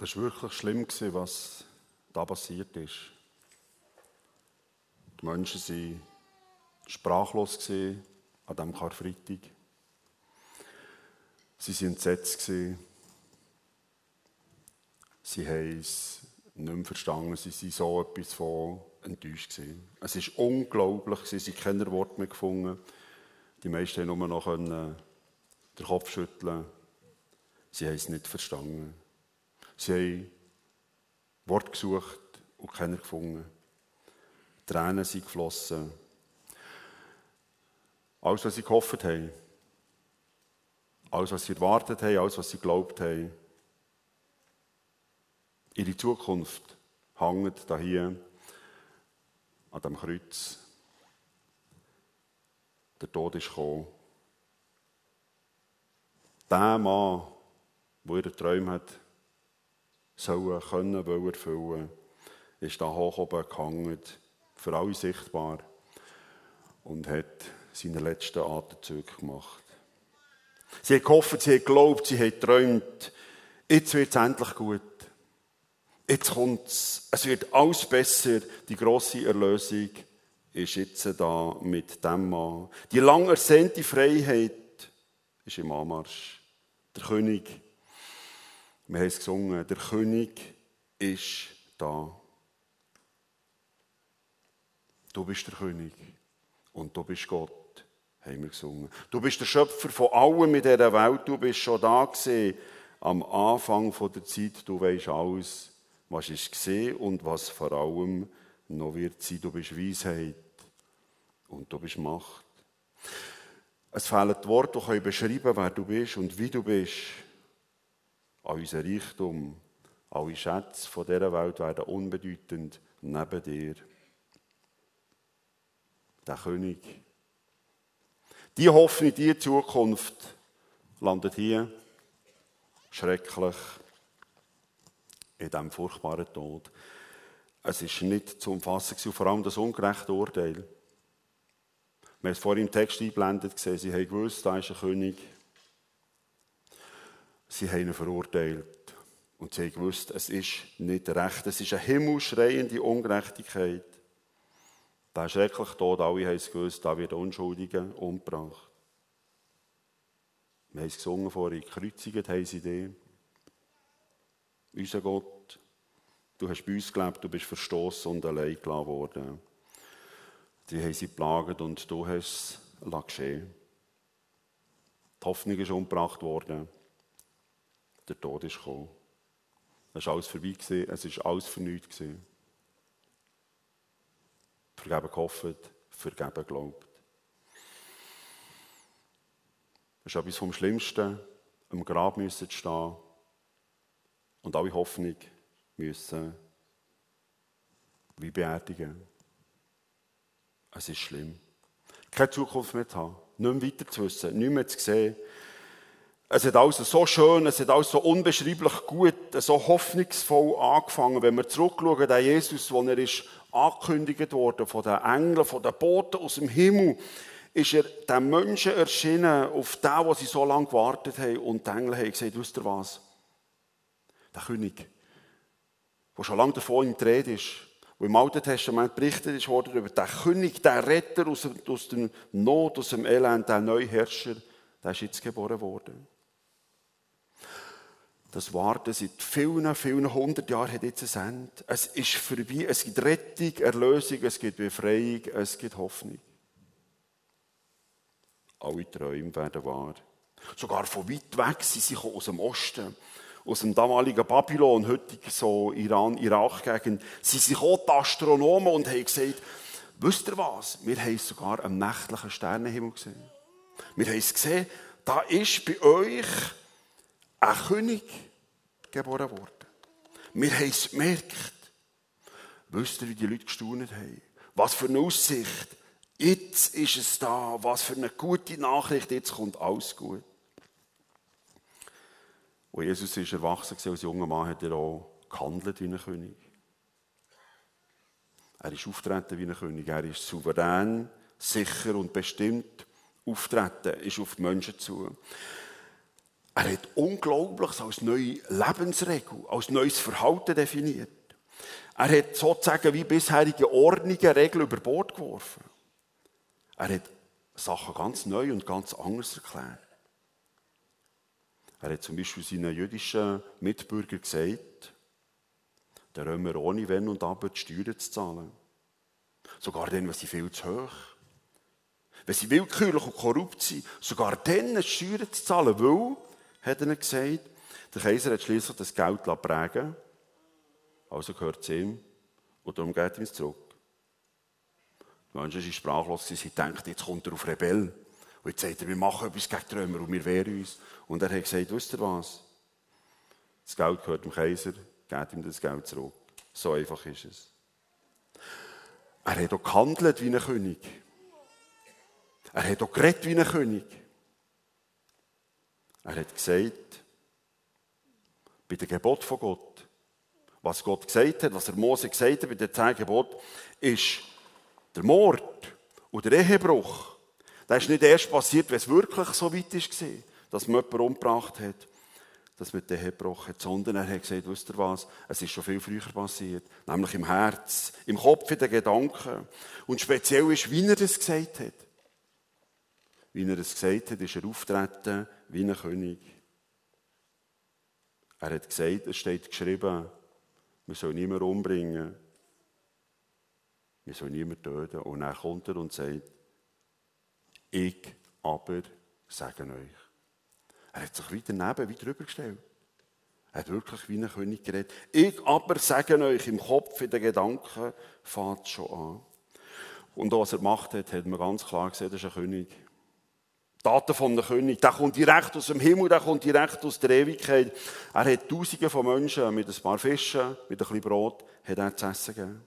das war wirklich schlimm, was da passiert ist. Die Menschen waren sprachlos an diesem Karfreitag. Sie waren entsetzt. Sie haben es nicht mehr verstanden. Sie waren so etwas von enttäuscht. Es war unglaublich. Sie haben keine Worte mehr gefunden. Die meisten haben nur noch den Kopf schütteln. Sie haben es nicht verstanden. Sie haben Wort gesucht und keiner gefunden. Tränen sind geflossen. Alles, was sie gehofft haben, alles, was sie erwartet haben, alles, was sie geglaubt haben, ihre Zukunft hängt da hier an dem Kreuz. Der Tod ist gekommen. Der Mann, der ihre Träume hat, sollen können, wollen erfüllen, ist da hoch oben gehangen, für alle sichtbar und hat seine letzten Atemzüge gemacht. Sie hat gehofft, sie hat geglaubt, sie hat geträumt, jetzt wird es endlich gut. Jetzt kommt's. Es wird alles besser. Die grosse Erlösung ist jetzt da mit dem Mann. Die lang ersehnte Freiheit ist im Anmarsch. Der König wir haben es gesungen, der König ist da. Du bist der König und du bist Gott, haben wir gesungen. Du bist der Schöpfer von allem in dieser Welt, du bist schon da gewesen, am Anfang der Zeit, du weißt alles, was ist gesehen und was vor allem noch wird sein. Du bist Weisheit und du bist Macht. Es fehlen Worte, die beschreiben wer du bist und wie du bist an unser Reichtum, alle Schätze dieser Welt werden unbedeutend neben dir. Der König. Die Hoffnung, die Zukunft landet hier schrecklich in diesem furchtbaren Tod. Es ist nicht zu umfassen, vor allem das ungerechte Urteil. Wir haben es vorhin im Text eingeblendet gesehen, sie haben gewusst, da ist ein König, Sie haben ihn verurteilt. Und sie haben gewusst, es ist nicht recht. Es ist eine himmelschreiende Ungerechtigkeit. Der schreckliche Tod, alle haben es gewusst, da wird Unschuldige umgebracht. Wir haben es gesungen vorhin, gekreuzigt haben sie dich. Unser Gott, du hast bei uns gelebt, du bist verstoßen und allein gelassen worden. Die haben sie plagt und du hast es geschehen. Die Hoffnung ist umgebracht worden der Tod ist gekommen. Es war alles vorbei, es war alles für nichts. Vergeben gehofft, vergeben geglaubt. Es ist etwas vom Schlimmsten, am Grab müssen stehen und alle Hoffnung müssen wie beerdigen. Es ist schlimm. Keine Zukunft mehr zu haben, nicht mehr weiter zu wissen, nicht mehr zu sehen, es hat alles so schön, es hat alles so unbeschreiblich gut, so hoffnungsvoll angefangen. Wenn wir zurückschauen, der Jesus, wo er ist angekündigt worden von den Engeln, von den Boten aus dem Himmel, ist er den Menschen erschienen, auf den, wo sie so lange gewartet haben. Und die Engel haben gesagt, wisst ihr was? Der König, der schon lange davon in der Rede ist, wo im Alten Testament berichtet ist worden über den König, den Retter aus, der Not, aus dem Elend, der neue Herrscher, der ist jetzt geboren worden. Das Warten seit vielen, vielen hundert Jahren hat jetzt ein Ende. Es ist vorbei. Es gibt Rettung, Erlösung, es gibt Befreiung, es gibt Hoffnung. Alle Träume werden wahr. Sogar von weit weg sind sie aus dem Osten, aus dem damaligen Babylon, heutig so Iran, Irak-Gegend, Sie sind die Astronomen und haben gesagt, wisst ihr was? Wir haben sogar am nächtlichen Sternenhimmel gesehen. Wir haben es gesehen, da ist bei euch ein König geboren worden. Wir haben es gemerkt. Wisst ihr, wie die Leute gestaunt haben? Was für eine Aussicht. Jetzt ist es da. Was für eine gute Nachricht. Jetzt kommt alles gut. Und Jesus ist erwachsen als junger Mann, hat er auch gehandelt wie ein König. Er ist auftreten wie ein König. Er ist souverän, sicher und bestimmt auftreten, ist auf die Menschen zu. Er hat Unglaubliches als neue Lebensregel, als neues Verhalten definiert. Er hat sozusagen wie bisherige Ordnungen, Regeln über Bord geworfen. Er hat Sachen ganz neu und ganz anders erklärt. Er hat zum Beispiel seinen jüdischen Mitbürgern gesagt, der Römer ohne Wenn und Aber die Steuern zu zahlen. Sogar dann, wenn sie viel zu hoch. Wenn sie willkürlich und korrupt sind, sogar dann die Steuern zu zahlen, weil, hat er gesagt, der Kaiser hat schließlich das Geld prägen also gehört es ihm und darum geht ihm zurück. Die Menschen waren sprachlos, sie dachten, jetzt kommt er auf Rebell. Und jetzt sagt er, wir machen etwas gegen die Römer und wir wehren uns. Und er hat gesagt, wisst ihr was? Das Geld gehört dem Kaiser, gebt ihm das Geld zurück. So einfach ist es. Er hat auch gehandelt wie ein König. Er hat auch geredet wie ein König. Er hat gesagt, bei dem Gebot von Gott, was Gott gesagt hat, was er Mose gesagt hat bei den zehn Geboten, ist der Mord und der Ehebruch. Das ist nicht erst passiert, wenn es wirklich so weit war, dass man jemanden umgebracht hat, dass man den Ehe gebrochen hat, sondern er hat gesagt, wisst ihr was, es ist schon viel früher passiert, nämlich im Herz, im Kopf, in den Gedanken. Und speziell ist, wie er es gesagt hat. Wie er es gesagt hat, ist er auftreten wie ein König. Er hat gesagt, es steht geschrieben, man soll niemanden umbringen, man soll niemanden töten. Und dann kommt er und sagt, ich aber sage euch. Er hat sich wieder neben, wie drüber gestellt. Er hat wirklich wie ein König geredet. Ich aber sage euch, im Kopf, in den Gedanken, fängt schon an. Und was er gemacht hat, hat man ganz klar gesehen, das ist ein König. Daten von einem König. Der kommt direkt aus dem Himmel, der kommt direkt aus der Ewigkeit. Er hat Tausende von Menschen mit ein paar Fischen, mit ein bisschen Brot, hat er zu essen gegeben.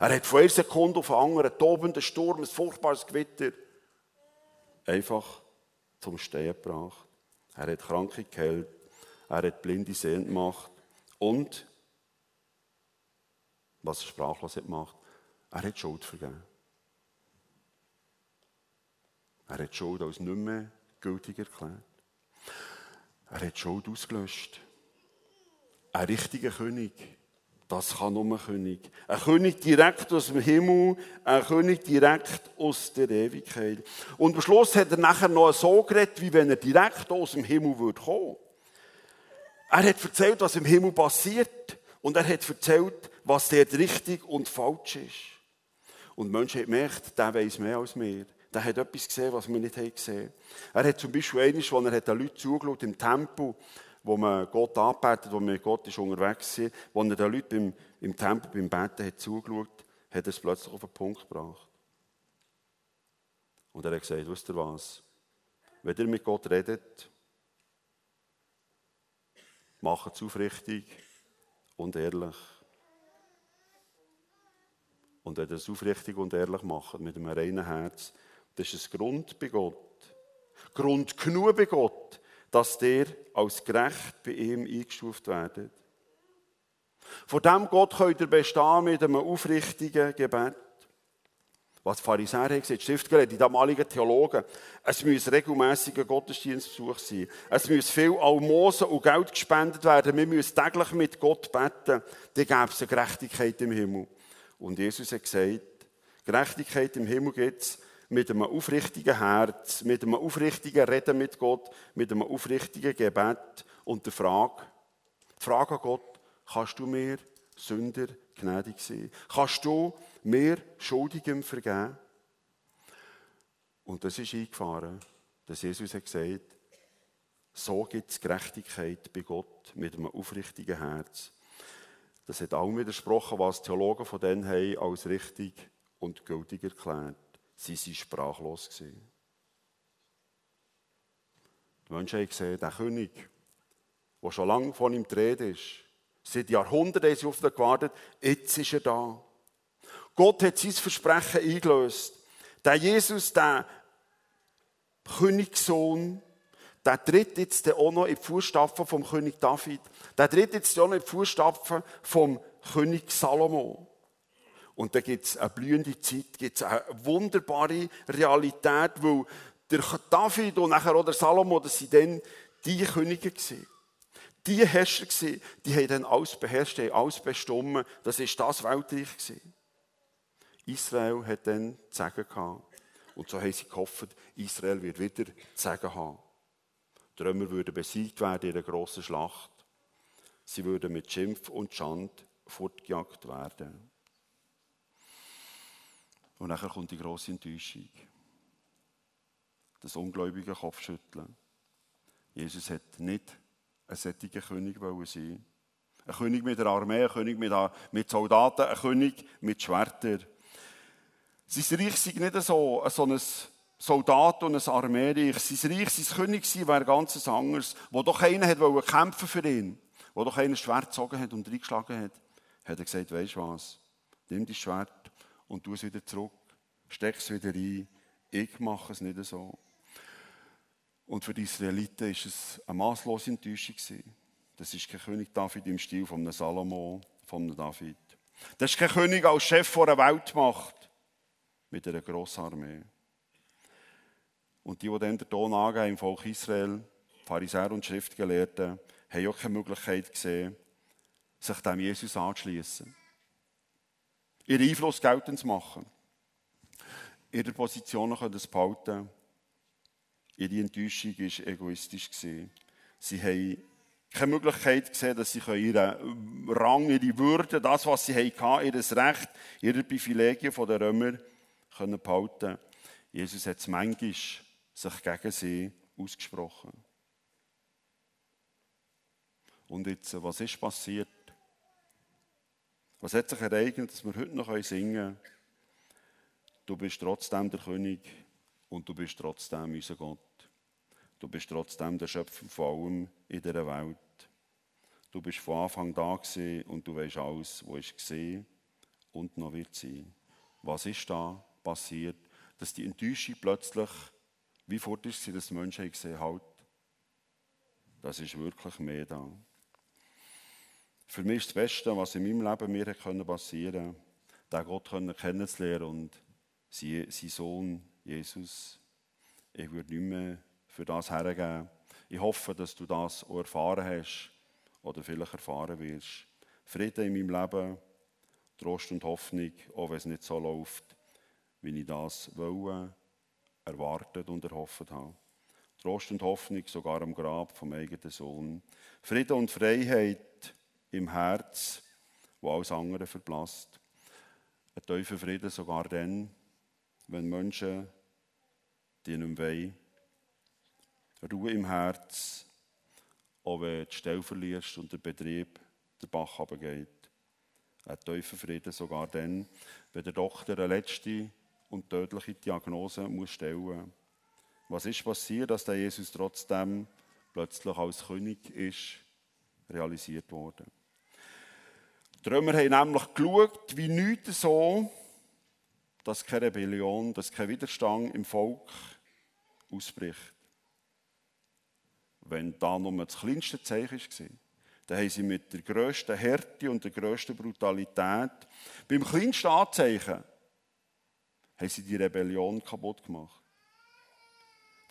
Er hat von einer Sekunde auf eine andere einen tobenden Sturm, ein furchtbares Gewitter, einfach zum Stehen gebracht. Er hat Kranke geheilt, er hat Blinde sehend gemacht und, was er sprachlos hat gemacht, er hat Schuld vergeben. Er hat Schuld als nicht mehr gültig erklärt. Er hat Schuld ausgelöscht. Ein richtiger König, das kann nur ein König. Ein König direkt aus dem Himmel, ein König direkt aus der Ewigkeit. Und am Schluss hat er nachher noch so geredet, wie wenn er direkt aus dem Himmel würde kommen. Er hat erzählt, was im Himmel passiert. Und er hat erzählt, was dort richtig und falsch ist. Und die Menschen haben gemerkt, der weiß mehr als wir der hat etwas gesehen, was wir nicht gesehen haben. Er hat zum Beispiel einmal, als er den Leuten zugeschaut im Tempel, wo man Gott anbetet, wo man mit Gott ist unterwegs war, wo er den Leuten beim, im Tempel beim Beten hat zugeschaut, hat er es plötzlich auf den Punkt gebracht. Und er hat gesagt, wisst ihr was? Wenn ihr mit Gott redet, macht es aufrichtig und ehrlich. Und wenn ihr es aufrichtig und ehrlich macht, mit einem reinen Herz, das ist ein Grund bei Gott. Grund genug bei Gott, dass der als gerecht bei ihm eingestuft werdet. Vor dem Gott könnt ihr bestehen mit einem aufrichtigen Gebet. Was die Pharisäer haben gesagt, Schriftgelehrte, die damaligen Theologen, es muss regelmäßiger Gottesdienstbesuch sein. Es muss viel Almosen und Geld gespendet werden. Wir müssen täglich mit Gott beten. Dann gäbe es eine Gerechtigkeit im Himmel. Und Jesus hat gesagt, Gerechtigkeit im Himmel gibt es, mit einem aufrichtigen Herz, mit einem aufrichtigen Reden mit Gott, mit einem aufrichtigen Gebet und der Frage, die Frage an Gott, kannst du mir Sünder gnädig sein? Kannst du mir Schuldigem vergeben? Und das ist eingefahren, dass Jesus hat gesagt, so gibt es Gerechtigkeit bei Gott mit einem aufrichtigen Herz. Das hat auch widersprochen, was Theologen von denen haben als richtig und gültig erklärt. Sie waren sprachlos. Die Menschen haben gesehen, der König, der schon lange von ihm die ist, seit Jahrhunderten ist auf ihn gewartet, jetzt ist er da. Gott hat sein Versprechen eingelöst. Der Jesus, der Königssohn, der tritt jetzt auch noch in die Fußstapfen vom König David. Der tritt jetzt auch noch in die Fußstapfen vom König Salomo. Und da gibt es eine blühende Zeit, gibt es eine wunderbare Realität, weil der David und nachher auch Salomo, das sind dann die Könige gewesen. Die Herrscher gewesen, die haben dann alles beherrscht, haben alles bestimmt. Das ist das Weltreich gewesen. Israel hat dann zu gehabt. Und so haben sie gehofft, Israel wird wieder zu haben. Die Römer würden besiegt werden in einer grossen Schlacht. Sie würden mit Schimpf und Schand fortgejagt werden. Und nachher kommt die grosse Enttäuschung. Das ungläubige Kopfschütteln. Jesus hat nicht ein solcher König sein Ein König mit einer Armee, ein König mit, Soldaten, ein König mit Schwertern. Sein Reich sei nicht so, so ein Soldat und ein Armeereich. Sein Reich, sein König wäre ganz anderes, wo doch einer hat kämpfen für ihn, wo doch einer Schwert gezogen hat und reingeschlagen hat, hat er gesagt, weisst du was, nimm dein Schwert und tu es wieder zurück, steck es wieder rein, ich mache es nicht so. Und für die Israeliten war es eine maßlose Enttäuschung. Das ist kein König David im Stil von einem Salomo, von einem David. Das ist kein König als Chef vor einer Weltmacht mit einer grossen Armee. Und die, die dann den Ton angeben im Volk Israel, Pharisäer und Schriftgelehrten, haben auch keine Möglichkeit gesehen, sich dem Jesus anzuschließen. Ihren Einfluss geltend zu machen. Ihre Positionen es behalten Ihre Enttäuschung war egoistisch. Sie haben keine Möglichkeit gesehen, dass sie ihren Rang, ihre Würde, das, was sie hatten, ihr Recht, ihre Privilegien von den Römern können behalten Jesus hat es manchmal sich gegen sie ausgesprochen. Und jetzt, was ist passiert? Was hat sich ereignet, dass wir heute noch singen können? Du bist trotzdem der König und du bist trotzdem unser Gott. Du bist trotzdem der Schöpfer von allem in dieser Welt. Du bist von Anfang da gewesen und du weißt alles, was ist gesehen und noch wird sein. Was ist da passiert, dass die Enttäuschung plötzlich wie fort ist sie, dass die Menschen gesehen halt, das ist wirklich mehr da. Für mich ist das Beste, was in meinem Leben mir passieren konnte, den Gott kennenzulernen und sein Sohn Jesus, ich würde nicht mehr für das hergeben. Ich hoffe, dass du das auch erfahren hast oder vielleicht erfahren wirst. Frieden in meinem Leben, Trost und Hoffnung, auch wenn es nicht so läuft, wie ich das wollte, erwartet und erhofft habe. Trost und Hoffnung sogar am Grab vom eigenen Sohn. Frieden und Freiheit im Herz, wo alles andere verblasst. Ein tiefer Frieden sogar dann, wenn Menschen die nicht mehr Ruhe im Herz, auch wenn du die Stelle verlierst und der Betrieb der Bach runtergeht. Ein tiefer Frieden sogar dann, wenn der Doktor eine letzte und tödliche Diagnose muss stellen muss. Was ist passiert, dass der Jesus trotzdem plötzlich als König ist, realisiert wurde? Die Römer haben nämlich geschaut, wie nichts so, dass keine Rebellion, dass kein Widerstand im Volk ausbricht wenn da nur das kleinste Zeichen war, dann haben sie mit der grössten Härte und der grössten Brutalität, beim kleinsten Anzeichen, haben sie die Rebellion kaputt gemacht.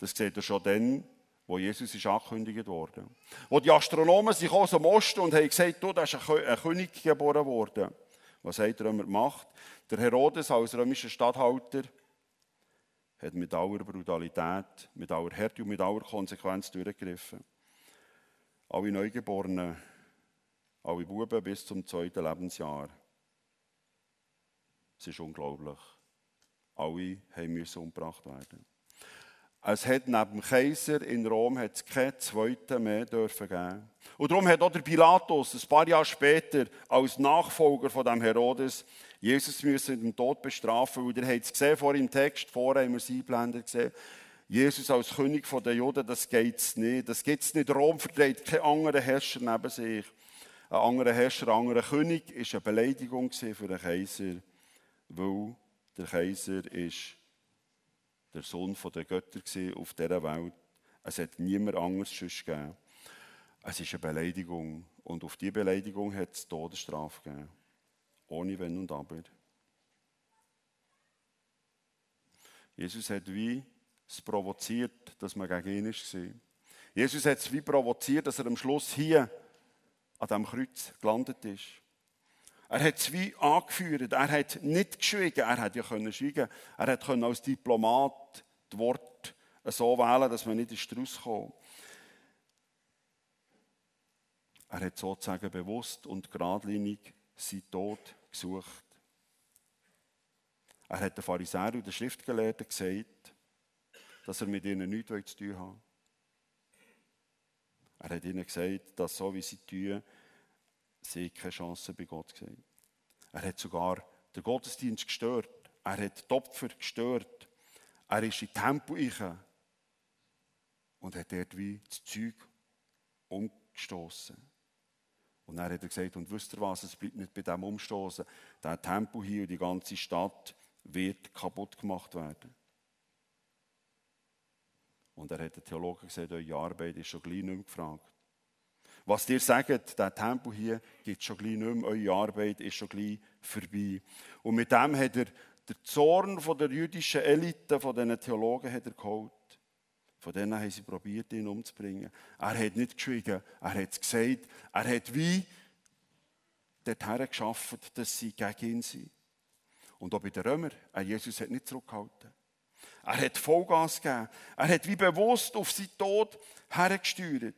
Das seht ihr schon dann, wo Jesus ist angekündigt wurde. Wo die Astronomen sich aus dem Osten und haben gesagt, du, da ist ein König geboren worden. Was hat er gemacht? Der Herodes als römischer Statthalter hat mit aller Brutalität, mit aller Härte und mit aller Konsequenz durchgegriffen. Alle Neugeborenen, alle Buben bis zum zweiten Lebensjahr. Es ist unglaublich. Alle mussten umgebracht werden. Es hat neben dem Kaiser in Rom es keinen zweiten mehr dürfen geben. Und darum hat auch der Pilatus ein paar Jahre später als Nachfolger von dem Herodes Jesus müssen mit dem Tod bestrafen, weil ihr habt es gesehen vor im Text, vorher haben wir es eingeblendet gesehen. Jesus als König der Juden, das geht nicht. Das gibt es nicht. Rom verträgt keinen anderen Herrscher neben sich. Ein anderer Herrscher, ein anderer König ist eine Beleidigung für den Kaiser, weil der Kaiser ist der Sohn der Götter auf dieser Welt. Es hat niemand anderes gegeben. Es ist eine Beleidigung. Und auf diese Beleidigung hat es Todesstrafe gegeben ohne Wenn und Aber. Jesus hat wie es provoziert, dass man gegen ihn war. Jesus hat es wie provoziert, dass er am Schluss hier an diesem Kreuz gelandet ist. Er hat wie angeführt. Er hat nicht geschwiegen. Er hätte ja können schweigen. Er hat können als Diplomat die Worte so wählen, dass man nicht kommt. Er hat sozusagen bewusst und geradlinig seinen Tod gesucht. Er hat den Pharisäern und den Schriftgelehrten gesagt, dass er mit ihnen nichts zu tun hat. Er hat ihnen gesagt, dass so wie sie tun, sie keine Chance bei Gott sehen. Er hat sogar den Gottesdienst gestört. Er hat die Opfer gestört. Er ist in Tempo rein und hat dort wie das Zeug umgestoßen. Und dann hat er gesagt, und wisst ihr was, es bleibt nicht bei dem Umstoßen. Der Tempo hier und die ganze Stadt wird kaputt gemacht werden. Und er hat den Theologen gesagt, eure Arbeit ist schon gleich nicht mehr gefragt. Was dir sagt, der Tempel hier gibt schon gleich nicht mehr, eure Arbeit ist schon gleich vorbei. Und mit dem hat er den Zorn von der jüdischen Elite, von diesen Theologen, hat er geholt. Von denen haben sie probiert, ihn umzubringen. Er hat nicht geschwiegen, er hat es gesagt. Er hat wie dorthin geschaffen, dass sie gegen ihn sind. Und auch bei den Römern, Jesus hat nicht zurückgehalten. Er hat Vollgas gegeben. Er hat wie bewusst auf seinen Tod hergesteuert.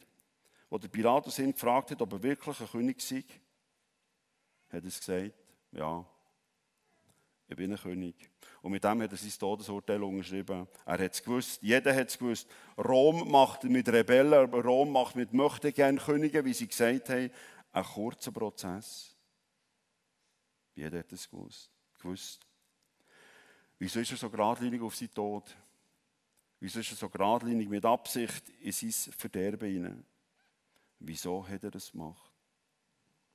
Wo der Pilatus ihn gefragt hat, ob er wirklich ein König sei, hat er gesagt, ja, ich bin ein König. Und mit dem hat er sein Todesurteil unterschrieben. Er hat es gewusst, jeder hat es gewusst. Rom macht mit Rebellen, Rom macht mit Möchtegern Königen, wie sie gesagt haben, einen kurzen Prozess. Jeder hat es gewusst. gewusst. Wieso ist er so geradlinig auf seinen Tod? Wieso ist er so geradlinig mit Absicht in sein Verderben hinein? Wieso hat er das gemacht?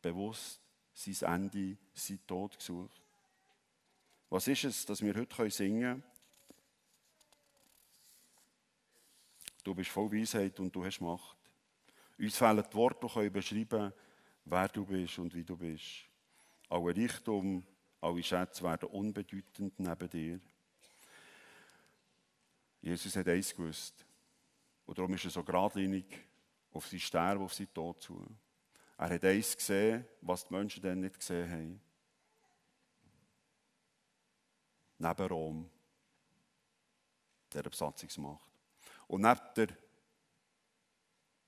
Bewusst sein Ende, sein Tod gesucht. Was ist es, dass wir heute singen können? Du bist voll Weisheit und du hast Macht. Uns fehlen die Worte, die beschreiben wer du bist und wie du bist. Alle Reichtum, alle Schätze werden unbedeutend neben dir. Jesus hat eins gewusst. Und darum ist er so geradlinig auf sein Sterben, auf sein Tod zu. Er hat eins gesehen, was die Menschen dann nicht gesehen haben. Neben Rom, der Besatzungsmacht. Und neben der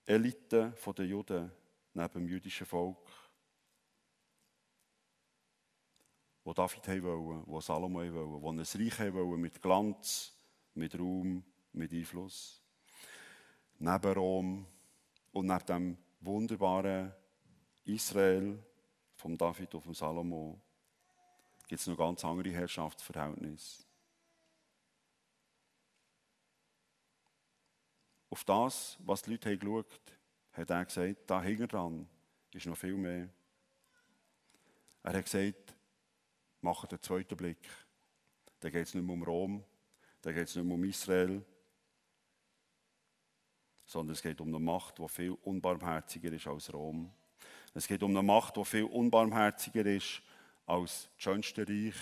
Elite der Juden, neben dem jüdischen Volk, wo David wollte, wo Salomo wollte, wo ein Reich wollte mit Glanz, mit Ruhm, mit Einfluss. Neben Rom und neben dem wunderbaren Israel vom David und vom Salomo gibt es noch ganz andere Herrschaftsverhältnisse. Auf das, was die Leute geschaut haben, hat er gesagt, da hinten dran ist noch viel mehr. Er hat gesagt, macht den zweiten Blick. Da geht es nicht mehr um Rom, da geht es nicht mehr um Israel, sondern es geht um eine Macht, die viel unbarmherziger ist als Rom. Es geht um eine Macht, die viel unbarmherziger ist als das schönste Reich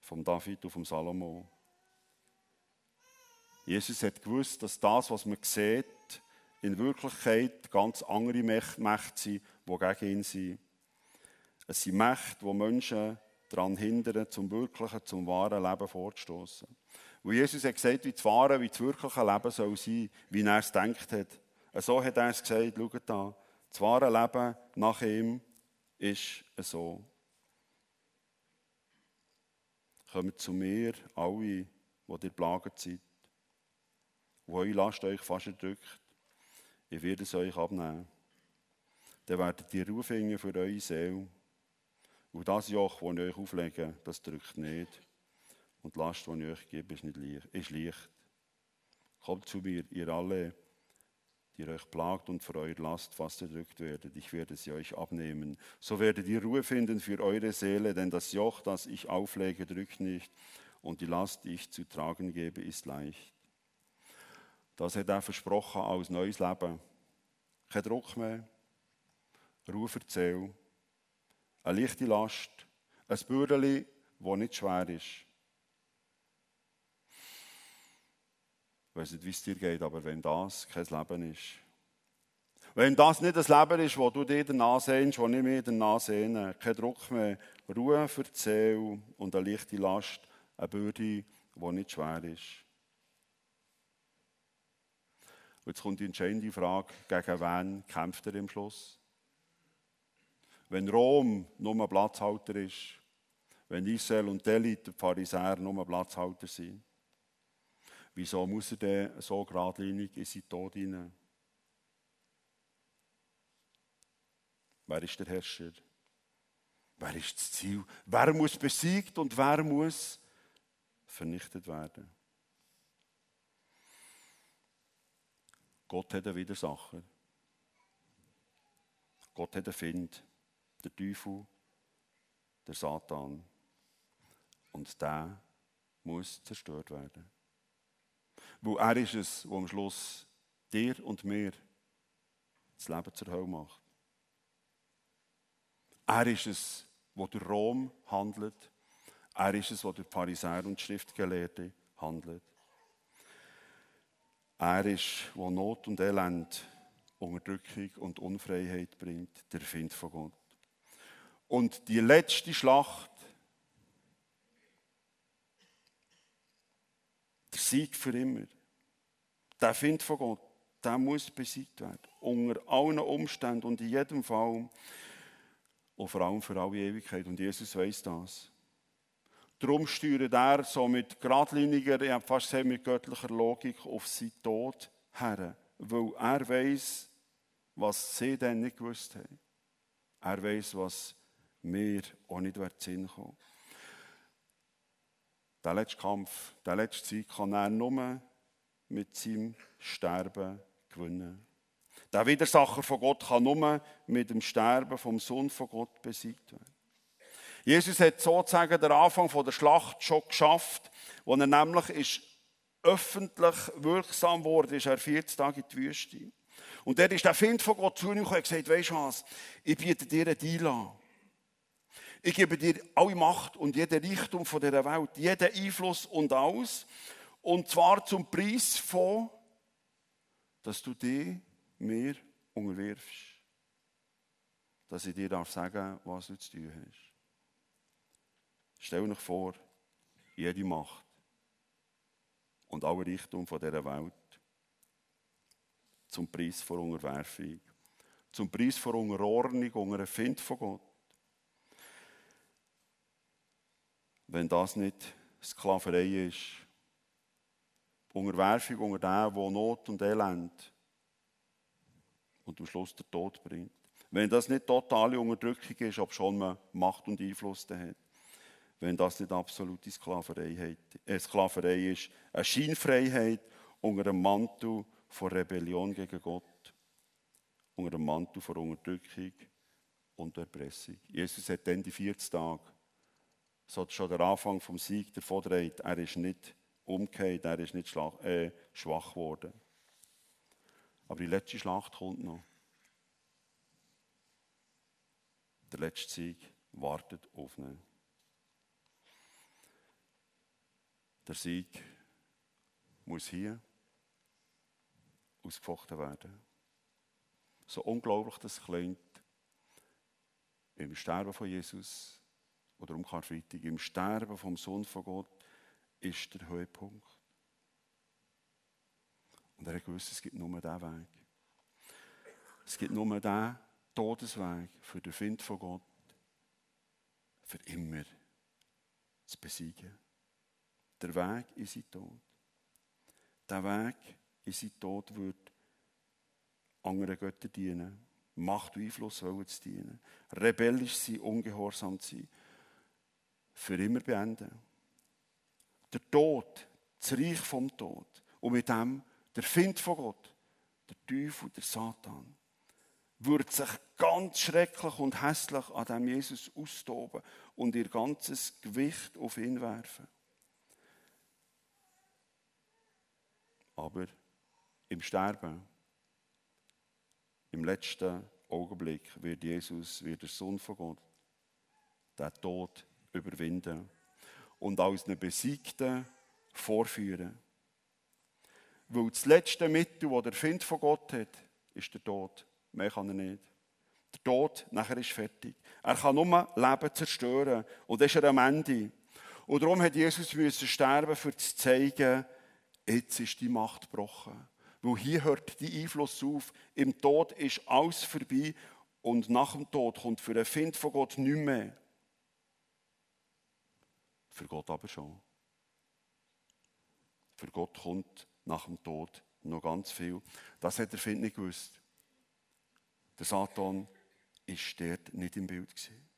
von David und von Salomo. Jesus hat gewusst, dass das, was man sieht, in Wirklichkeit ganz andere Mächte sind, die gegen ihn sind. Es sind Mächte, die Menschen daran hindern, zum wirklichen, zum wahren Leben vorzustoßen. Wo Jesus hat gesagt, wie das wahre, wie das wirkliche Leben soll sein, wie er es denkt hat. So hat er es gesagt, schaut da, das wahre Leben nach ihm ist so. Kommt zu mir, alle, die ihr plaget seid, wo eure Last euch fast erdrückt. Ich werde es euch abnehmen. Dann werdet ihr Ruhe für eure Seele. Und das Joch, das ich euch auflege, das drückt nicht. Und die Last, die ich euch gebe, ist, nicht leicht, ist leicht. Kommt zu mir, ihr alle, die euch plagt und für eure Last fast erdrückt werdet. Ich werde sie euch abnehmen. So werdet ihr Ruhe finden für eure Seele, denn das Joch, das ich auflege, drückt nicht. Und die Last, die ich zu tragen gebe, ist leicht. Das hat er versprochen als neues Leben. Kein Druck mehr, Ruhe für die eine leichte Last, ein Bürgerli, das nicht schwer ist. Weiß nicht, wie es dir geht, aber wenn das kein Leben ist, wenn das nicht das Leben ist, wo du dir danach sehnst, wo ich mir danach sehne, kein Druck mehr, Ruhe für die Seele und eine leichte Last, eine Bürde, die nicht schwer ist. Und jetzt kommt die entscheidende Frage, gegen wen kämpft er im Schluss? Wenn Rom nur ein Platzhalter ist, wenn Israel und Delhi, die Pharisäer, nur Platzhalter sind, wieso muss er denn so geradlinig in seinen Tod hinein? Wer ist der Herrscher? Wer ist das Ziel? Wer muss besiegt und wer muss vernichtet werden? Gott hat einen Widersacher. Gott hat einen Find. Der Teufel, der Satan. Und der muss zerstört werden. Weil er ist es, der am Schluss dir und mir das Leben zur Hölle macht. Er ist es, der Rom handelt. Er ist es, der durch Pharisäer und Schriftgelehrte handelt. Er ist, der Not und Elend, Unterdrückung und Unfreiheit bringt, der Find von Gott. Und die letzte Schlacht, der Sieg für immer, der Find von Gott, der muss besiegt werden. Unter allen Umständen und in jedem Fall und vor allem für alle Ewigkeit. Und Jesus weiß das. Darum steuert er so mit geradliniger, ich fast gesagt, mit göttlicher Logik auf seinen Tod her. Weil er weiß, was sie dann nicht gewusst haben. Er weiß, was mir auch nicht wird Sinn kommen. Der letzte Kampf, der letzte Sieg kann er nur mit seinem Sterben gewinnen. Der Widersacher von Gott kann nur mit dem Sterben vom Sohn von Gott besiegt werden. Jesus hat sozusagen den Anfang der Schlacht schon geschafft, wo er nämlich ist öffentlich wirksam wurde, ist er 40 Tage in die Wüste. Und dort ist der Find von Gott zu ihm und hat gesagt, weisst du was, ich biete dir einen Deal an. Ich gebe dir alle Macht und jede Richtung von dieser Welt, jeden Einfluss und alles. Und zwar zum Preis von, dass du dich mir unterwirfst, dass ich dir darf sagen was du zu tun hast. Stell dir vor, jede Macht und alle Richtung von dieser Welt zum Preis vor Unterwerfung, zum Preis vor Unterordnung, unter Find von Gott. Wenn das nicht Sklaverei ist, Unterwerfung unter dem, wo Not und Elend und am Schluss der Tod bringt. Wenn das nicht totale Unterdrückung ist, ob schon man Macht und Einfluss hat. Wenn das nicht absolute Sklaverei, äh, Sklaverei ist, eine Scheinfreiheit unter dem Mantel von Rebellion gegen Gott, unter dem Mantel von Unterdrückung und Erpressung. Jesus hat dann die 40 Tage, so schon der Anfang vom Sieg davon dreht, er ist nicht umgekehrt, er ist nicht äh, schwach geworden. Aber die letzte Schlacht kommt noch. Der letzte Sieg wartet auf ihn. Der Sieg muss hier ausgefochten werden. So unglaublich das klingt, im Sterben von Jesus oder um Karfreitag, im Sterben vom Sohn von Gott ist der Höhepunkt. Und er hat gewusst, es gibt nur diesen Weg. Es gibt nur diesen Todesweg für den Find von Gott, für immer zu besiegen. Der Weg in sein Tod. Der Weg in sein Tod wird anderen Göttern dienen, Macht und Einfluss zu dienen, rebellisch sein, ungehorsam sein, für immer beenden. Der Tod, das Reich vom Tod und mit dem der Find von Gott, der Teufel, der Satan, würde sich ganz schrecklich und hässlich an dem Jesus austoben und ihr ganzes Gewicht auf ihn werfen. Aber im Sterben, im letzten Augenblick, wird Jesus, wird der Sohn von Gott, den Tod überwinden und als einen Besiegten vorführen. Weil das letzte Mittel, das der Find von Gott hat, ist der Tod. Mehr kann er nicht. Der Tod, nachher ist fertig. Er kann nur Leben zerstören. Und ist er am Ende. Und darum hat Jesus müssen sterben, um zu zeigen, jetzt ist die Macht gebrochen. Weil hier hört die Einfluss auf. Im Tod ist alles vorbei. Und nach dem Tod kommt für den Find von Gott nichts mehr. Für Gott aber schon. Für Gott kommt nach dem Tod noch ganz viel. Das hat der Find nicht gewusst. Der Satan ist dort nicht im Bild gewesen.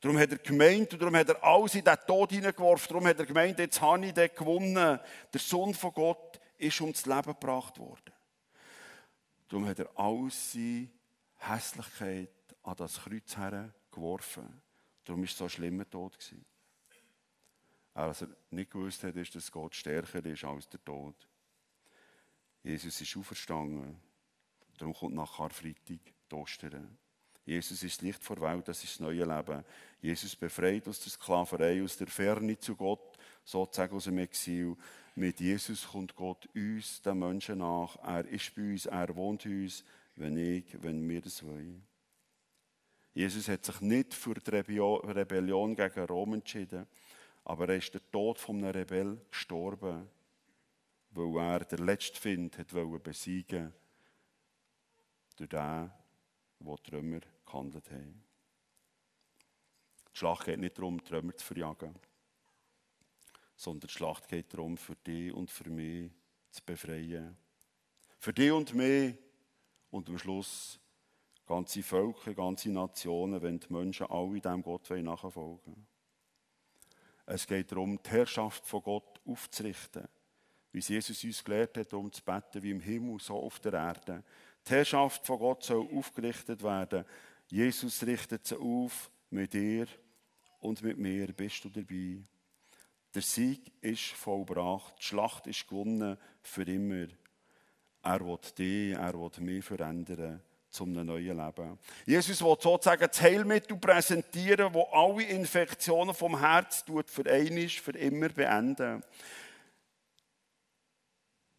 Darum hat er gemeint und darum hat er alles in den Tod hineingeworfen. Darum hat er gemeint, jetzt habe ich den gewonnen. Der Sohn von Gott ist ums Leben gebracht worden. Darum hat er alles seine Hässlichkeit an das Kreuz geworfen. Darum war es so ein schlimmer Tod. Gewesen. Was er nicht gewusst hat, ist, dass Gott stärker ist als der Tod. Jesus ist auferstanden. Darum kommt nach Karfreitag die Ostern. Jesus ist Licht vor Welt, das ist das neue Leben. Jesus befreit aus der Sklaverei, aus der Ferne zu Gott, sozusagen aus dem Exil. Mit Jesus kommt Gott uns, den Menschen nach. Er ist bei uns, er wohnt uns, wenn ich, wenn wir das wollen. Jesus hat sich nicht für die Rebellion gegen Rom entschieden, aber er ist der Tod von einem Rebell gestorben, weil er der letzte Find hat besiegen durch den, der die Römer gehandelt haben. Die Schlacht geht nicht darum, Römer zu verjagen, sondern die Schlacht geht darum, für dich und für mich zu befreien. Für dich und mich und am Schluss ganze Völker, ganze Nationen, wenn die Menschen alle dem Gott nachfolgen Es geht darum, die Herrschaft von Gott aufzurichten. Wie Jesus uns gelehrt hat, um zu beten, wie im Himmel, so auf der Erde. Die Herrschaft von Gott soll aufgerichtet werden. Jesus richtet sie auf mit dir und mit mir. Bist du dabei? Der Sieg ist vollbracht. Die Schlacht ist gewonnen für immer. Er will dich, er will mich verändern zum neuen Leben. Jesus will sozusagen das Heilmittel präsentieren, wo alle Infektionen vom Herz tut, für einmal, für immer beenden.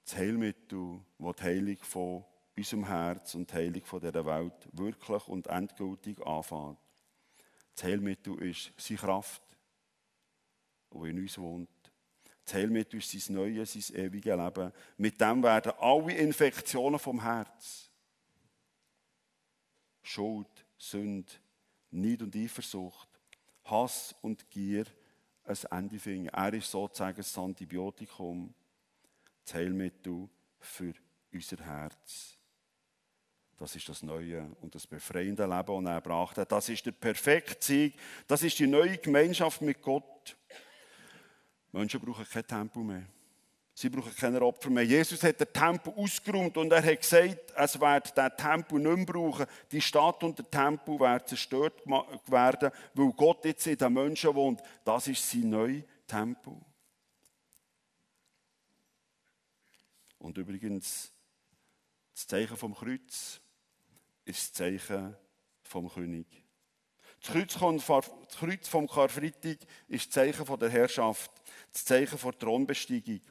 Das Heilmittel, das die Heilung von unserem Herz und die Heilung von dieser Welt wirklich und endgültig anfängt. Das Heilmittel ist seine Kraft, die in uns wohnt. Das Heilmittel ist sein neues, sein ewiges Leben. Mit dem werden alle Infektionen vom Herz, Schuld, Sünde, Neid und Eifersucht, Hass und Gier ein Ende finden. Er ist sozusagen das Antibiotikum, das Heilmittel für unser Herz. Das ist das neue und das befreiende Leben, das er gebracht hat. Das ist der perfekte Sieg. Das ist die neue Gemeinschaft mit Gott. Menschen brauchen kein Tempel mehr. Sie brauchen keine Opfer mehr. Jesus hat den Tempel ausgeräumt und er hat gesagt, es wird den Tempel nicht mehr brauchen. Die Stadt und der Tempel werden zerstört werden, weil Gott jetzt in den Menschen wohnt. Das ist sein neuer Tempel. Und übrigens, das Zeichen vom Kreuz ist das Zeichen vom König. Das Kreuz, vom Karfreitag ist das Zeichen der Herrschaft, das Zeichen der Thronbesteigung.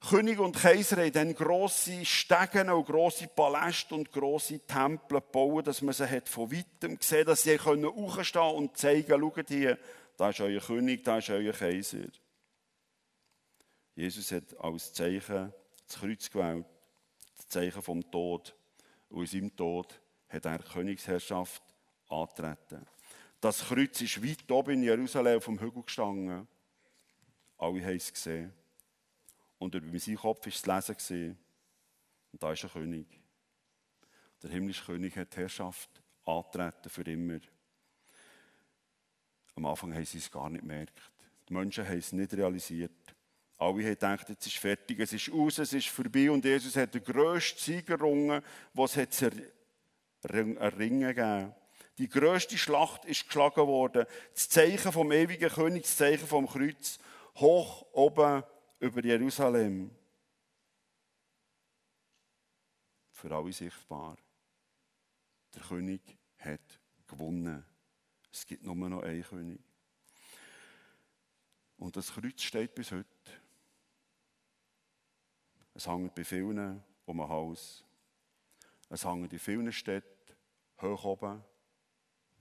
König und Kaiser haben dann grosse Stegen und grosse Paläste und grosse Tempel gebaut, dass man sie hat von weitem gesehen dass sie hochstehen und zeigen, schaut hier, da ist euer König, da ist euer Kaiser. Jesus hat als Zeichen das Kreuz gewählt, das Zeichen vom Tod. Und in seinem Tod hat er Königsherrschaft antreten. Das Kreuz ist weit oben in Jerusalem auf dem Hügel gestanden. Alle haben es gesehen. Und über seinem Kopf war zu lesen. Und da ist ein König. Der himmlische König hat die Herrschaft antreten für immer. Am Anfang haben sie es gar nicht gemerkt. Die Menschen haben es nicht realisiert. Alle haben gedacht, jetzt ist fertig, es ist aus, es ist vorbei. Und Jesus hat den grössten Sieg errungen, was es erringen gegeben Die grösste Schlacht ist geschlagen worden. Das Zeichen vom ewigen König, das Zeichen vom Kreuz, hoch oben über Jerusalem. Für alle sichtbar. Der König hat gewonnen. Es gibt nur noch einen König. Und das Kreuz steht bis heute. Es hängt bei vielen um den Hals. Es hängt in vielen Städten hoch oben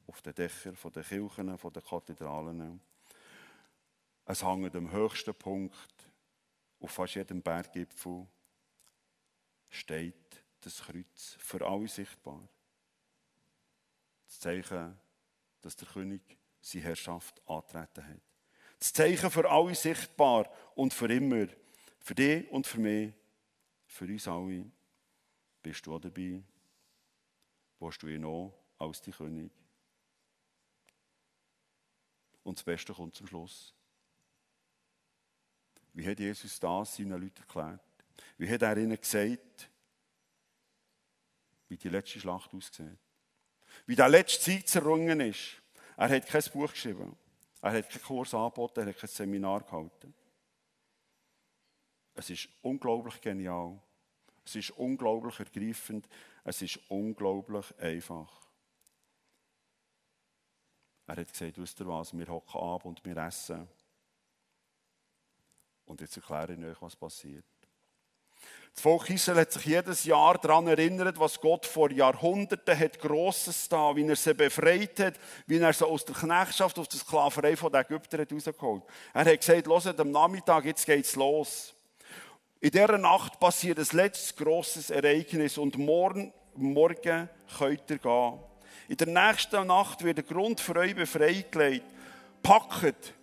auf den Dächern der Kirchen, der Kathedralen. Es hängt am höchsten Punkt, auf fast jedem Berggipfel, steht das Kreuz für alle sichtbar. Das Zeichen, dass der König seine Herrschaft antreten hat. Das Zeichen für alle sichtbar und für immer. Für dich und für mich, für uns alle. Bist du auch dabei? Willst du ihn auch als die König? Und das Beste kommt zum Schluss. Wie hat Jesus das seinen Leuten erklärt? Wie hat er ihnen gesagt, wie die letzte Schlacht aussieht? Wie der letzte Zeit zerrungen ist? Er hat kein Buch geschrieben. Er hat keinen Kurs angeboten, er hat kein Seminar gehalten. Es ist unglaublich genial. Es ist unglaublich ergreifend. Es ist unglaublich einfach. Er hat gesagt, wisst ihr was, wir hocken ab und wir essen. Und jetzt erkläre ich euch, was passiert. Das Volk Israel hat sich jedes Jahr daran erinnert, was Gott vor Jahrhunderten hat Grosses da, wie er sie befreit hat, wie er sie aus der Knechtschaft, aus der Sklaverei von den Ägyptern hat rausgeholt. Er hat gesagt, hört, am Nachmittag, jetzt geht's los. In dieser Nacht passiert ein letztes grosses Ereignis und morgen, morgen könnt ihr gehen. In der nächsten Nacht wird der Grund für euch befreit gelegt. Packt,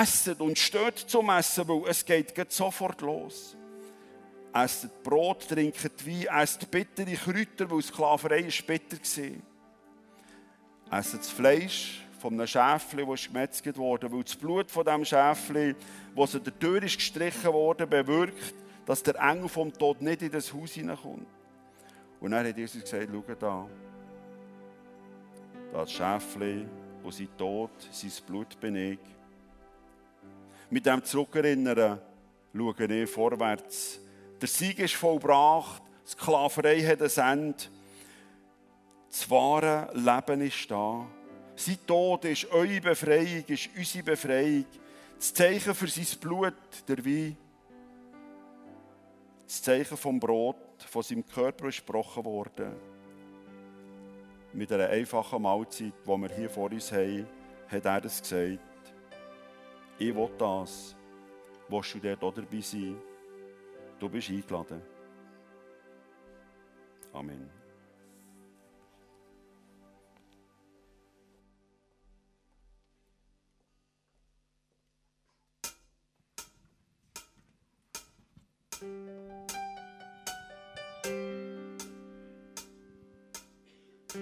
esset und steht zum Essen, weil es geht sofort los esst Brot, trinkt Wein, esst bittere Kräuter, weil Sklaverei ist bitter war. Esst das Fleisch von einem Schäfli, das gemetzelt wurde, weil das Blut von diesem Schäfli, das in der Tür gestrichen wurde, bewirkt, dass der Engel vom Tod nicht in das Haus hineinkommt. Und dann hat Jesus gesagt, schau da, das Schäfli, wo sein Tod, sein Blut ich. Mit dem Zurückerinnern schaue ich vorwärts der Sieg ist vollbracht. Sklaverei hat ein Ende. Das wahre Leben ist da. Sein Tod ist eure Befreiung, ist unsere Befreiung. Das Zeichen für sein Blut, der Wein. Das Zeichen vom Brot, von seinem Körper gesprochen worden. Mit einer einfachen Mahlzeit, die wir hier vor uns haben, hat er das gesagt. Ich will das. Willst du dort auch dabei sein? Du bist eingeladen. Amen. Thank